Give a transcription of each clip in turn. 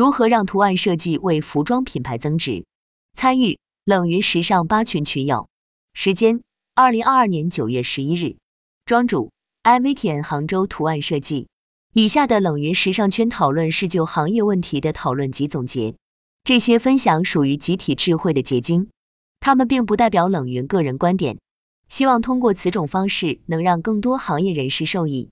如何让图案设计为服装品牌增值？参与冷云时尚八群群友，时间：二零二二年九月十一日。庄主：i 田杭州图案设计。以下的冷云时尚圈讨论是就行业问题的讨论及总结，这些分享属于集体智慧的结晶，他们并不代表冷云个人观点。希望通过此种方式，能让更多行业人士受益。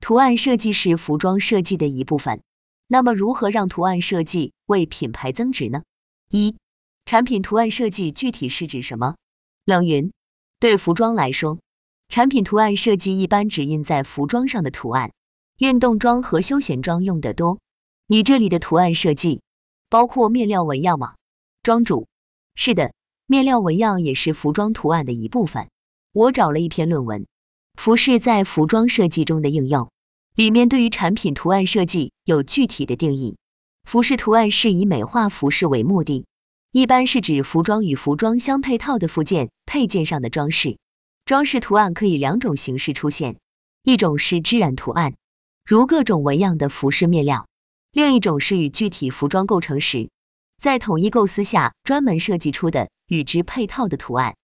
图案设计是服装设计的一部分，那么如何让图案设计为品牌增值呢？一、产品图案设计具体是指什么？冷云：对服装来说，产品图案设计一般指印在服装上的图案。运动装和休闲装用的多。你这里的图案设计包括面料纹样吗？庄主：是的，面料纹样也是服装图案的一部分。我找了一篇论文，《服饰在服装设计中的应用》，里面对于产品图案设计有具体的定义。服饰图案是以美化服饰为目的，一般是指服装与服装相配套的附件、配件上的装饰。装饰图案可以两种形式出现，一种是织染图案，如各种纹样的服饰面料；另一种是与具体服装构成时，在统一构思下专门设计出的与之配套的图案，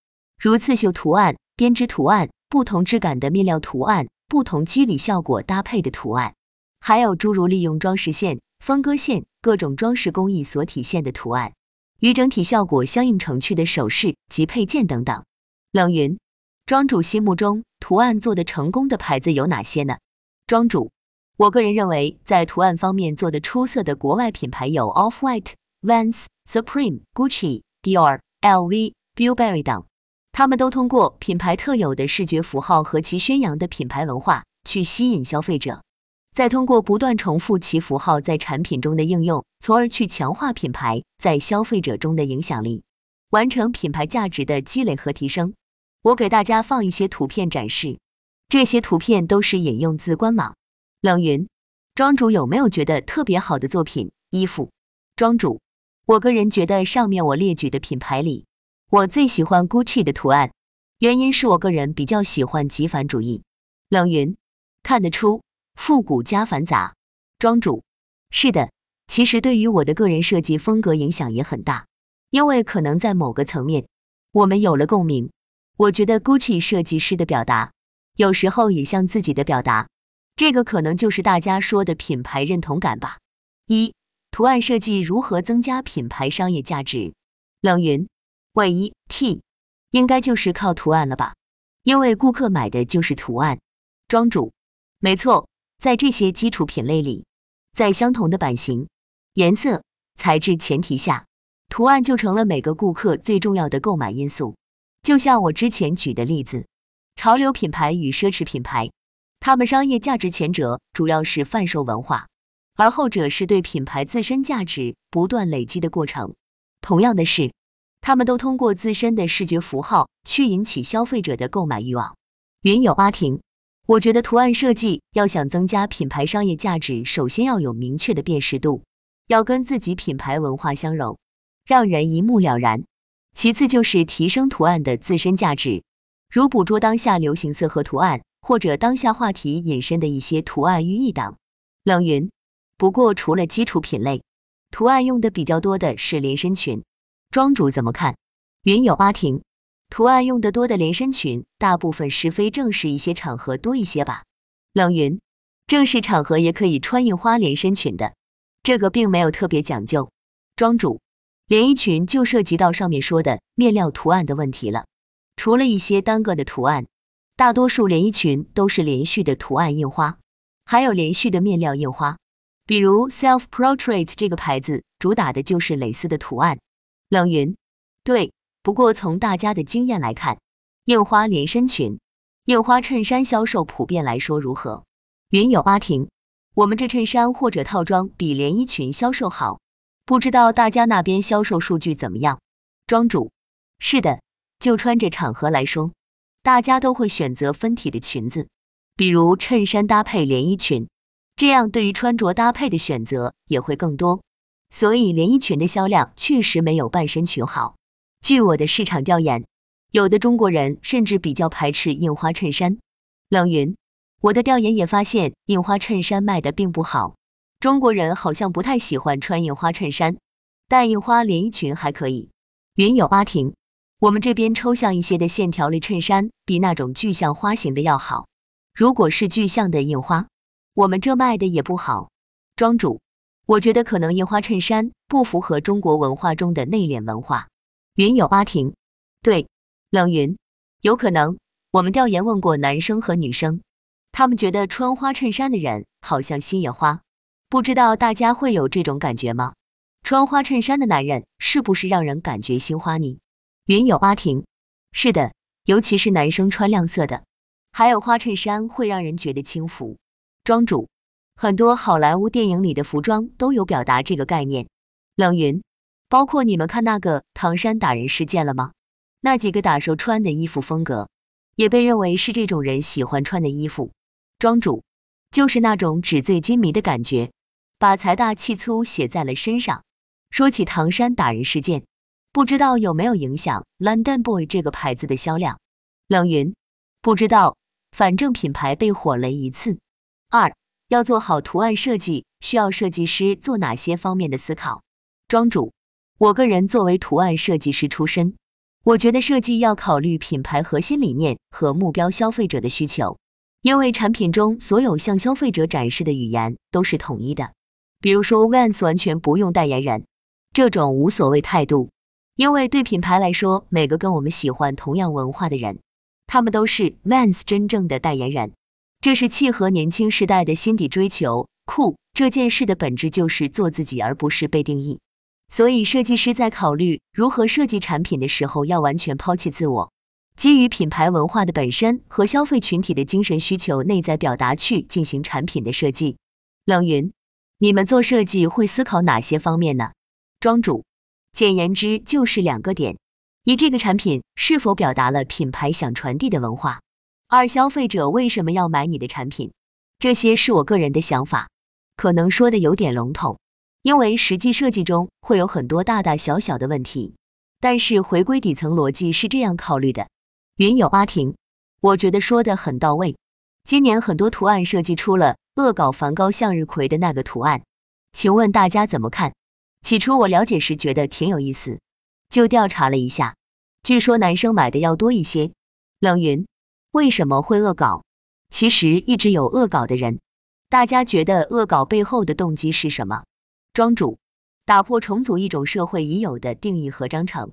如刺绣图案。编织图案、不同质感的面料图案、不同肌理效果搭配的图案，还有诸如利用装饰线、分割线、各种装饰工艺所体现的图案，与整体效果相映成趣的首饰及配件等等。冷云，庄主心目中图案做的成功的牌子有哪些呢？庄主，我个人认为在图案方面做的出色的国外品牌有 Off White、Vans、Supreme、Gucci、Dior、LV、Burberry 等。他们都通过品牌特有的视觉符号和其宣扬的品牌文化去吸引消费者，再通过不断重复其符号在产品中的应用，从而去强化品牌在消费者中的影响力，完成品牌价值的积累和提升。我给大家放一些图片展示，这些图片都是引用自官网。冷云，庄主有没有觉得特别好的作品衣服？庄主，我个人觉得上面我列举的品牌里。我最喜欢 Gucci 的图案，原因是我个人比较喜欢极繁主义。冷云看得出复古加繁杂。庄主是的，其实对于我的个人设计风格影响也很大，因为可能在某个层面我们有了共鸣。我觉得 Gucci 设计师的表达有时候也像自己的表达，这个可能就是大家说的品牌认同感吧。一图案设计如何增加品牌商业价值？冷云。万一 T 应该就是靠图案了吧？因为顾客买的就是图案。庄主，没错，在这些基础品类里，在相同的版型、颜色、材质前提下，图案就成了每个顾客最重要的购买因素。就像我之前举的例子，潮流品牌与奢侈品牌，他们商业价值前者主要是贩售文化，而后者是对品牌自身价值不断累积的过程。同样的是。他们都通过自身的视觉符号去引起消费者的购买欲望。云友阿婷，我觉得图案设计要想增加品牌商业价值，首先要有明确的辨识度，要跟自己品牌文化相融，让人一目了然。其次就是提升图案的自身价值，如捕捉当下流行色和图案，或者当下话题引申的一些图案寓意等。冷云，不过除了基础品类，图案用的比较多的是连身裙。庄主怎么看？云友阿婷，图案用得多的连身裙，大部分是非正式一些场合多一些吧。冷云，正式场合也可以穿印花连身裙的，这个并没有特别讲究。庄主，连衣裙就涉及到上面说的面料图案的问题了。除了一些单个的图案，大多数连衣裙都是连续的图案印花，还有连续的面料印花。比如 Self Portrait 这个牌子，主打的就是蕾丝的图案。冷云，对，不过从大家的经验来看，印花连身裙、印花衬衫销售普遍来说如何？云友阿婷，我们这衬衫或者套装比连衣裙销售好，不知道大家那边销售数据怎么样？庄主，是的，就穿着场合来说，大家都会选择分体的裙子，比如衬衫搭配连衣裙，这样对于穿着搭配的选择也会更多。所以连衣裙的销量确实没有半身裙好。据我的市场调研，有的中国人甚至比较排斥印花衬衫。冷云，我的调研也发现印花衬衫卖的并不好。中国人好像不太喜欢穿印花衬衫，但印花连衣裙还可以。云有阿婷，我们这边抽象一些的线条类衬衫比那种具象花型的要好。如果是具象的印花，我们这卖的也不好。庄主，我觉得可能印花衬衫不符合中国文化中的内敛文化。云有阿婷，对，冷云，有可能。我们调研问过男生和女生，他们觉得穿花衬衫的人好像心也花。不知道大家会有这种感觉吗？穿花衬衫的男人是不是让人感觉心花呢？云有阿婷，是的，尤其是男生穿亮色的，还有花衬衫会让人觉得轻浮。庄主，很多好莱坞电影里的服装都有表达这个概念。冷云，包括你们看那个唐山打人事件了吗？那几个打手穿的衣服风格，也被认为是这种人喜欢穿的衣服。庄主，就是那种纸醉金迷的感觉。把财大气粗写在了身上。说起唐山打人事件，不知道有没有影响 London Boy 这个牌子的销量？冷云，不知道，反正品牌被火了一次。二，要做好图案设计，需要设计师做哪些方面的思考？庄主，我个人作为图案设计师出身，我觉得设计要考虑品牌核心理念和目标消费者的需求，因为产品中所有向消费者展示的语言都是统一的。比如说，Vans 完全不用代言人，这种无所谓态度，因为对品牌来说，每个跟我们喜欢同样文化的人，他们都是 Vans 真正的代言人，这是契合年轻时代的心底追求。酷这件事的本质就是做自己，而不是被定义。所以，设计师在考虑如何设计产品的时候，要完全抛弃自我，基于品牌文化的本身和消费群体的精神需求、内在表达去进行产品的设计。冷云。你们做设计会思考哪些方面呢？庄主，简言之就是两个点：一，这个产品是否表达了品牌想传递的文化；二，消费者为什么要买你的产品。这些是我个人的想法，可能说的有点笼统，因为实际设计中会有很多大大小小的问题。但是回归底层逻辑是这样考虑的：云有阿婷，我觉得说的很到位。今年很多图案设计出了。恶搞梵高向日葵的那个图案，请问大家怎么看？起初我了解时觉得挺有意思，就调查了一下，据说男生买的要多一些。冷云，为什么会恶搞？其实一直有恶搞的人，大家觉得恶搞背后的动机是什么？庄主，打破重组一种社会已有的定义和章程。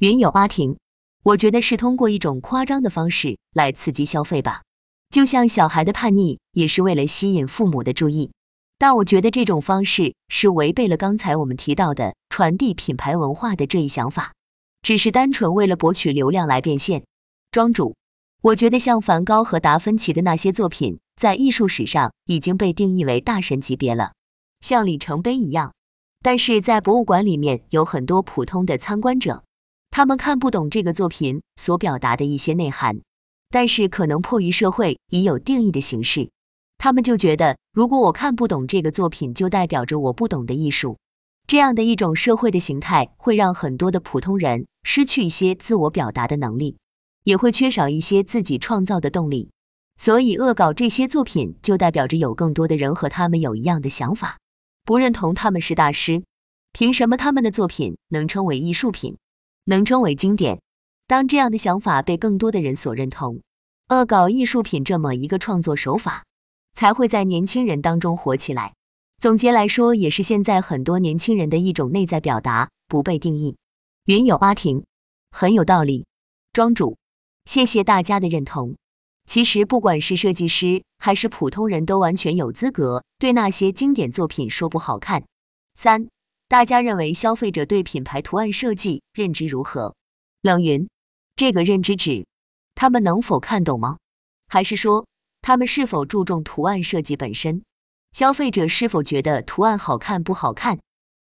云有阿婷，我觉得是通过一种夸张的方式来刺激消费吧。就像小孩的叛逆也是为了吸引父母的注意，但我觉得这种方式是违背了刚才我们提到的传递品牌文化的这一想法，只是单纯为了博取流量来变现。庄主，我觉得像梵高和达芬奇的那些作品，在艺术史上已经被定义为大神级别了，像里程碑一样。但是在博物馆里面有很多普通的参观者，他们看不懂这个作品所表达的一些内涵。但是可能迫于社会已有定义的形式，他们就觉得，如果我看不懂这个作品，就代表着我不懂的艺术。这样的一种社会的形态，会让很多的普通人失去一些自我表达的能力，也会缺少一些自己创造的动力。所以，恶搞这些作品，就代表着有更多的人和他们有一样的想法，不认同他们是大师。凭什么他们的作品能称为艺术品，能称为经典？当这样的想法被更多的人所认同，恶搞艺术品这么一个创作手法才会在年轻人当中火起来。总结来说，也是现在很多年轻人的一种内在表达，不被定义。云有阿婷，很有道理。庄主，谢谢大家的认同。其实不管是设计师还是普通人都完全有资格对那些经典作品说不好看。三，大家认为消费者对品牌图案设计认知如何？冷云。这个认知指他们能否看懂吗？还是说他们是否注重图案设计本身？消费者是否觉得图案好看不好看？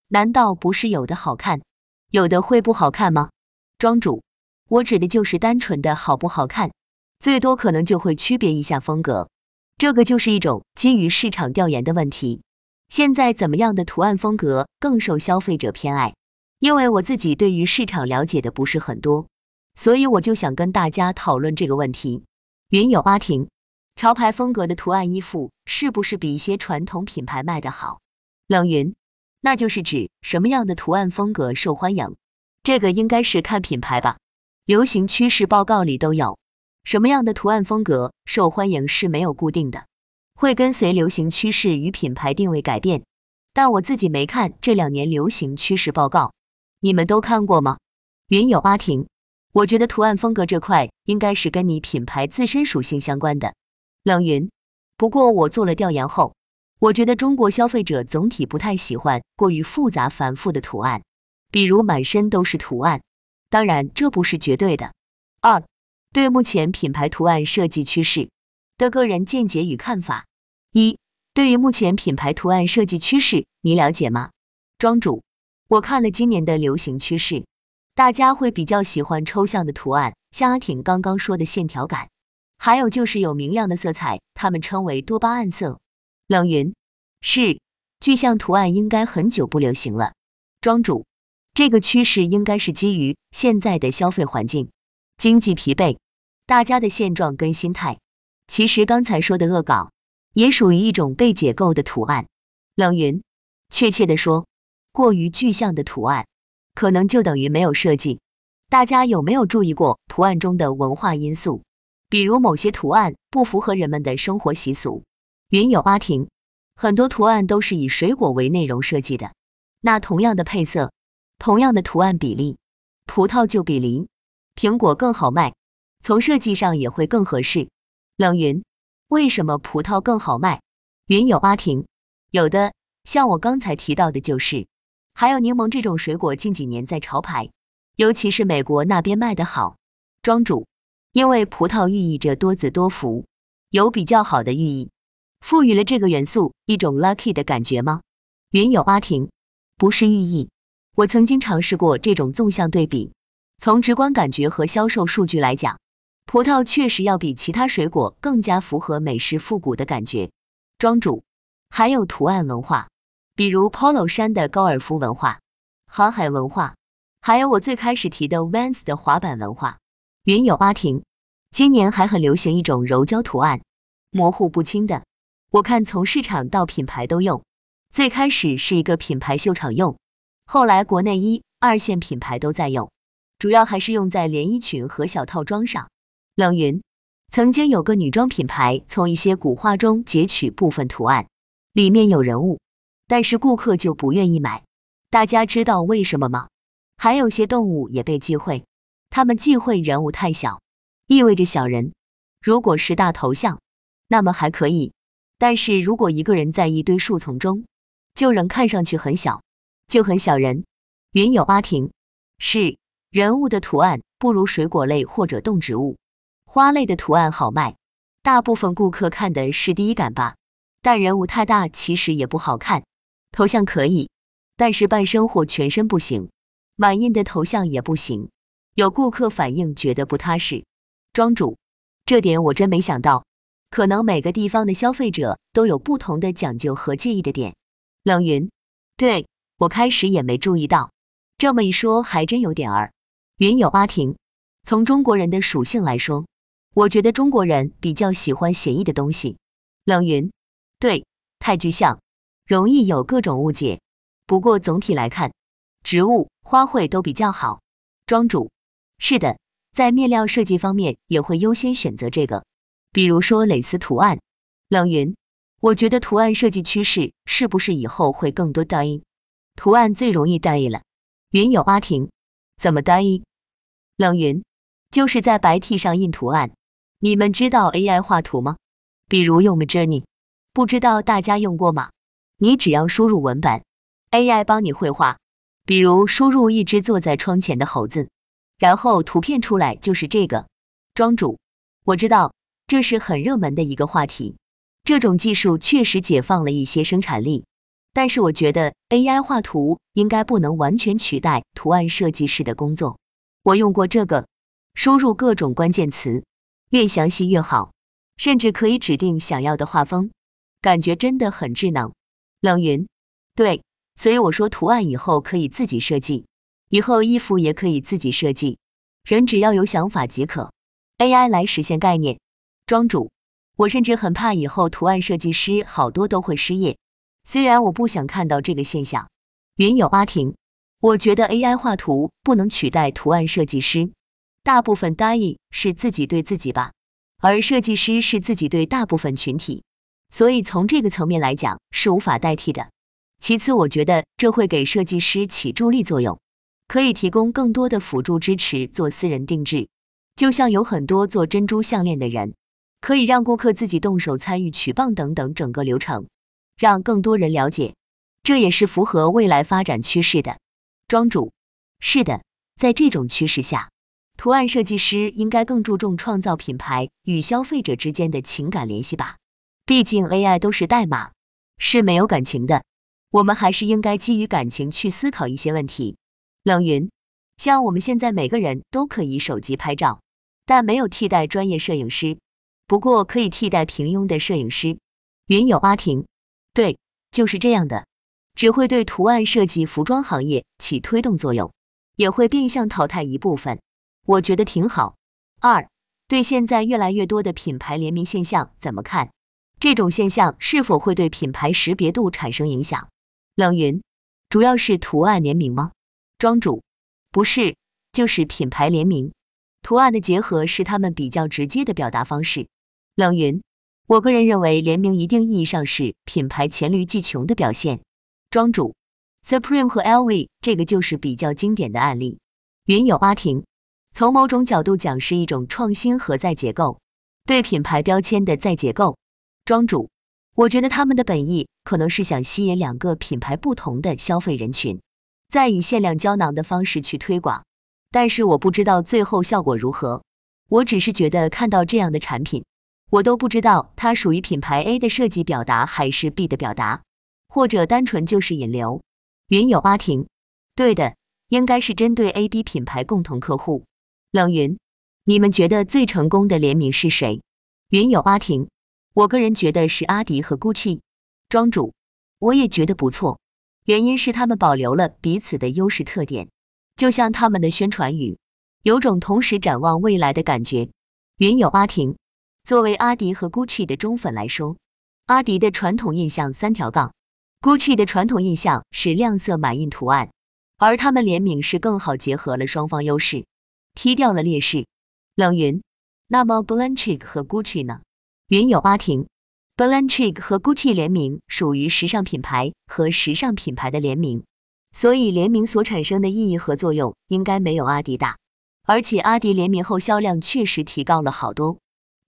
难道不是有的好看，有的会不好看吗？庄主，我指的就是单纯的好不好看，最多可能就会区别一下风格。这个就是一种基于市场调研的问题。现在怎么样的图案风格更受消费者偏爱？因为我自己对于市场了解的不是很多。所以我就想跟大家讨论这个问题。云有阿婷，潮牌风格的图案衣服是不是比一些传统品牌卖的好？冷云，那就是指什么样的图案风格受欢迎？这个应该是看品牌吧。流行趋势报告里都有，什么样的图案风格受欢迎是没有固定的，会跟随流行趋势与品牌定位改变。但我自己没看这两年流行趋势报告，你们都看过吗？云有阿婷，我觉得图案风格这块应该是跟你品牌自身属性相关的。冷云，不过我做了调研后。我觉得中国消费者总体不太喜欢过于复杂繁复的图案，比如满身都是图案。当然，这不是绝对的。二，对目前品牌图案设计趋势的个人见解与看法。一，对于目前品牌图案设计趋势，你了解吗？庄主，我看了今年的流行趋势，大家会比较喜欢抽象的图案，像阿挺刚刚说的线条感，还有就是有明亮的色彩，他们称为多巴胺色。冷云是具象图案应该很久不流行了。庄主，这个趋势应该是基于现在的消费环境、经济疲惫，大家的现状跟心态。其实刚才说的恶搞也属于一种被解构的图案。冷云，确切的说，过于具象的图案可能就等于没有设计。大家有没有注意过图案中的文化因素？比如某些图案不符合人们的生活习俗。云有阿婷，很多图案都是以水果为内容设计的。那同样的配色，同样的图案比例，葡萄就比梨、苹果更好卖，从设计上也会更合适。冷云，为什么葡萄更好卖？云有阿婷，有的像我刚才提到的就是，还有柠檬这种水果近几年在潮牌，尤其是美国那边卖得好。庄主，因为葡萄寓意着多子多福，有比较好的寓意。赋予了这个元素一种 lucky 的感觉吗？云有阿婷，不是寓意。我曾经尝试过这种纵向对比，从直观感觉和销售数据来讲，葡萄确实要比其他水果更加符合美式复古的感觉。庄主，还有图案文化，比如 polo 衫的高尔夫文化、航海文化，还有我最开始提的 Vans 的滑板文化。云有阿婷，今年还很流行一种柔焦图案，模糊不清的。我看从市场到品牌都用，最开始是一个品牌秀场用，后来国内一二线品牌都在用，主要还是用在连衣裙和小套装上。冷云曾经有个女装品牌从一些古画中截取部分图案，里面有人物，但是顾客就不愿意买。大家知道为什么吗？还有些动物也被忌讳，他们忌讳人物太小，意味着小人。如果是大头像，那么还可以。但是如果一个人在一堆树丛中，就仍看上去很小，就很小人。云有阿婷，是人物的图案不如水果类或者动植物、花类的图案好卖。大部分顾客看的是第一感吧，但人物太大其实也不好看。头像可以，但是半身或全身不行，满印的头像也不行。有顾客反映觉得不踏实。庄主，这点我真没想到。可能每个地方的消费者都有不同的讲究和介意的点。冷云，对我开始也没注意到，这么一说还真有点儿。云有阿婷，从中国人的属性来说，我觉得中国人比较喜欢写意的东西。冷云，对，太具象，容易有各种误解。不过总体来看，植物、花卉都比较好。庄主，是的，在面料设计方面也会优先选择这个。比如说蕾丝图案，冷云，我觉得图案设计趋势是不是以后会更多单一图案最容易单一了？云有阿婷，怎么单一？冷云，就是在白 T 上印图案。你们知道 AI 画图吗？比如用 Midjourney，不知道大家用过吗？你只要输入文本，AI 帮你绘画。比如输入一只坐在窗前的猴子，然后图片出来就是这个。庄主，我知道。这是很热门的一个话题，这种技术确实解放了一些生产力，但是我觉得 AI 画图应该不能完全取代图案设计师的工作。我用过这个，输入各种关键词，越详细越好，甚至可以指定想要的画风，感觉真的很智能。冷云，对，所以我说图案以后可以自己设计，以后衣服也可以自己设计，人只要有想法即可，AI 来实现概念。庄主，我甚至很怕以后图案设计师好多都会失业，虽然我不想看到这个现象。云友阿婷，我觉得 AI 画图不能取代图案设计师。大部分 DAE 是自己对自己吧，而设计师是自己对大部分群体，所以从这个层面来讲是无法代替的。其次，我觉得这会给设计师起助力作用，可以提供更多的辅助支持做私人定制。就像有很多做珍珠项链的人，可以让顾客自己动手参与取棒等等整个流程，让更多人了解。这也是符合未来发展趋势的。庄主，是的，在这种趋势下，图案设计师应该更注重创造品牌与消费者之间的情感联系吧。毕竟 AI 都是代码，是没有感情的。我们还是应该基于感情去思考一些问题。冷云，像我们现在每个人都可以手机拍照，但没有替代专业摄影师，不过可以替代平庸的摄影师。云友阿婷，对，就是这样的。只会对图案设计服装行业起推动作用，也会变相淘汰一部分，我觉得挺好。二，对现在越来越多的品牌联名现象怎么看？这种现象是否会对品牌识别度产生影响？冷云，主要是图案联名吗？庄主，不是，就是品牌联名，图案的结合是他们比较直接的表达方式。冷云，我个人认为联名一定意义上是品牌黔驴技穷的表现。庄主，Supreme 和 LV 这个就是比较经典的案例。云友阿婷，从某种角度讲是一种创新和再结构，对品牌标签的再结构。庄主，我觉得他们的本意可能是想吸引两个品牌不同的消费人群，再以限量胶囊的方式去推广，但是我不知道最后效果如何。我只是觉得看到这样的产品，我都不知道它属于品牌 A 的设计表达还是 B 的表达。或者单纯就是引流。云友阿婷，对的，应该是针对 A、B 品牌共同客户。冷云，你们觉得最成功的联名是谁？云友阿婷，我个人觉得是阿迪和 GUCCI。庄主，我也觉得不错，原因是他们保留了彼此的优势特点，就像他们的宣传语，有种同时展望未来的感觉。云友阿婷，作为阿迪和 GUCCI 的忠粉来说，阿迪的传统印象三条杠。Gucci 的传统印象是亮色满印图案，而他们联名是更好结合了双方优势，踢掉了劣势。冷云，那么 Balenciaga 和 Gucci 呢？云友阿婷，Balenciaga 和 Gucci 联名属于时尚品牌和时尚品牌的联名，所以联名所产生的意义和作用应该没有阿迪大。而且阿迪联名后销量确实提高了好多。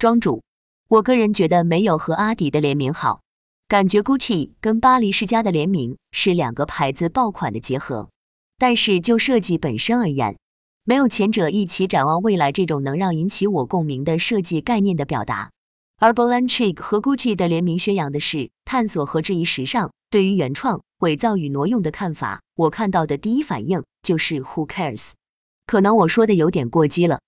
庄主，我个人觉得没有和阿迪的联名好。感觉 Gucci 跟巴黎世家的联名是两个牌子爆款的结合，但是就设计本身而言，没有前者一起展望未来这种能让引起我共鸣的设计概念的表达。而 Balenciaga 和 Gucci 的联名宣扬的是探索和质疑时尚，对于原创、伪造与挪用的看法。我看到的第一反应就是 Who cares？可能我说的有点过激了，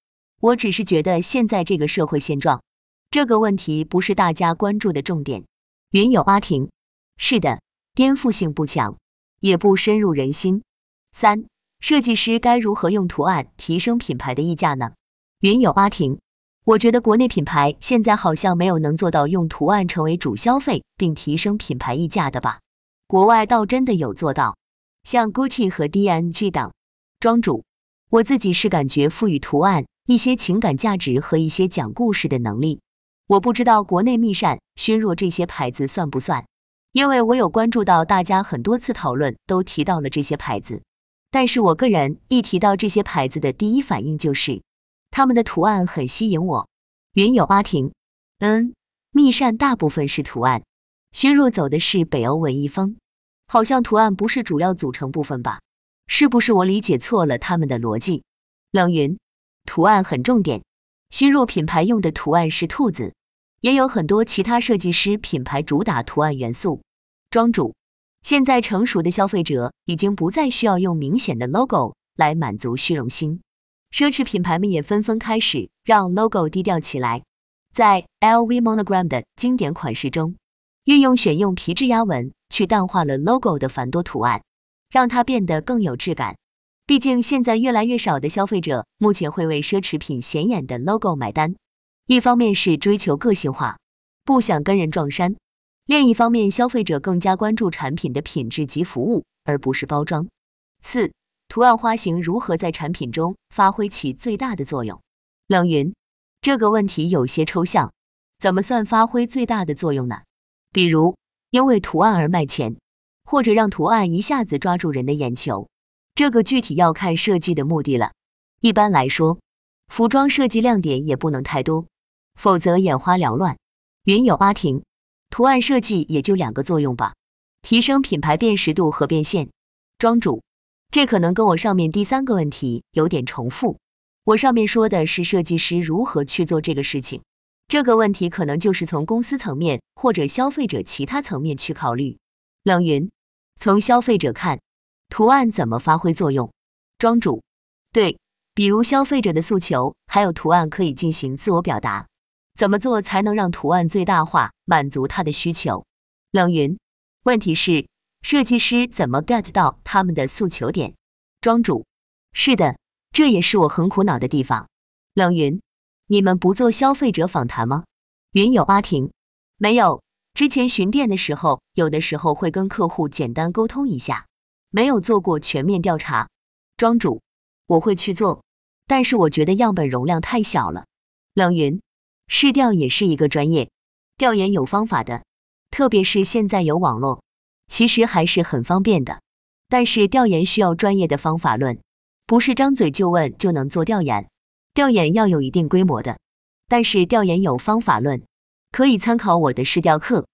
我只是觉得现在这个社会现状，这个问题不是大家关注的重点。云友阿婷，是的，颠覆性不强，也不深入人心。三，设计师该如何用图案提升品牌的溢价呢？云友阿婷，我觉得国内品牌现在好像没有能做到用图案成为主消费并提升品牌溢价的吧？国外倒真的有做到，像 Gucci 和 D&G 等。庄主，我自己是感觉赋予图案一些情感价值和一些讲故事的能力。我不知道国内密扇、熏若这些牌子算不算，因为我有关注到大家很多次讨论都提到了这些牌子，但是我个人一提到这些牌子的第一反应就是他们的图案很吸引我。云友阿婷，嗯，密扇大部分是图案，熏若走的是北欧文艺风，好像图案不是主要组成部分吧？是不是我理解错了他们的逻辑？冷云，图案很重点。熏若品牌用的图案是兔子，也有很多其他设计师品牌主打图案元素。庄主，现在成熟的消费者已经不再需要用明显的 logo 来满足虚荣心，奢侈品牌们也纷纷开始让 logo 低调起来。在 LV Monogram 的经典款式中，运用选用皮质压纹去淡化了 logo 的繁多图案，让它变得更有质感。毕竟，现在越来越少的消费者目前会为奢侈品显眼的 logo 买单。一方面是追求个性化，不想跟人撞衫；另一方面，消费者更加关注产品的品质及服务，而不是包装。四、图案花型如何在产品中发挥起最大的作用？冷云，这个问题有些抽象，怎么算发挥最大的作用呢？比如，因为图案而卖钱，或者让图案一下子抓住人的眼球，这个具体要看设计的目的了。一般来说，服装设计亮点也不能太多，否则眼花缭乱。云有阿婷，图案设计也就两个作用吧，提升品牌辨识度和变现。庄主，这可能跟我上面第三个问题有点重复。我上面说的是设计师如何去做这个事情。这个问题可能就是从公司层面或者消费者其他层面去考虑。冷云，从消费者看，图案怎么发挥作用？庄主，对，比如消费者的诉求，还有图案可以进行自我表达。怎么做才能让图案最大化，满足他的需求？冷云，问题是设计师怎么 get 到他们的诉求点？庄主，是的，这也是我很苦恼的地方。冷云。你们不做消费者访谈吗？云友阿婷，没有。之前巡店的时候，有的时候会跟客户简单沟通一下，没有做过全面调查。庄主，我会去做，但是我觉得样本容量太小了。冷云，试调也是一个专业，调研有方法的，特别是现在有网络，其实还是很方便的。但是调研需要专业的方法论，不是张嘴就问就能做调研。调研要有一定规模的，但是调研有方法论，可以参考我的试调课，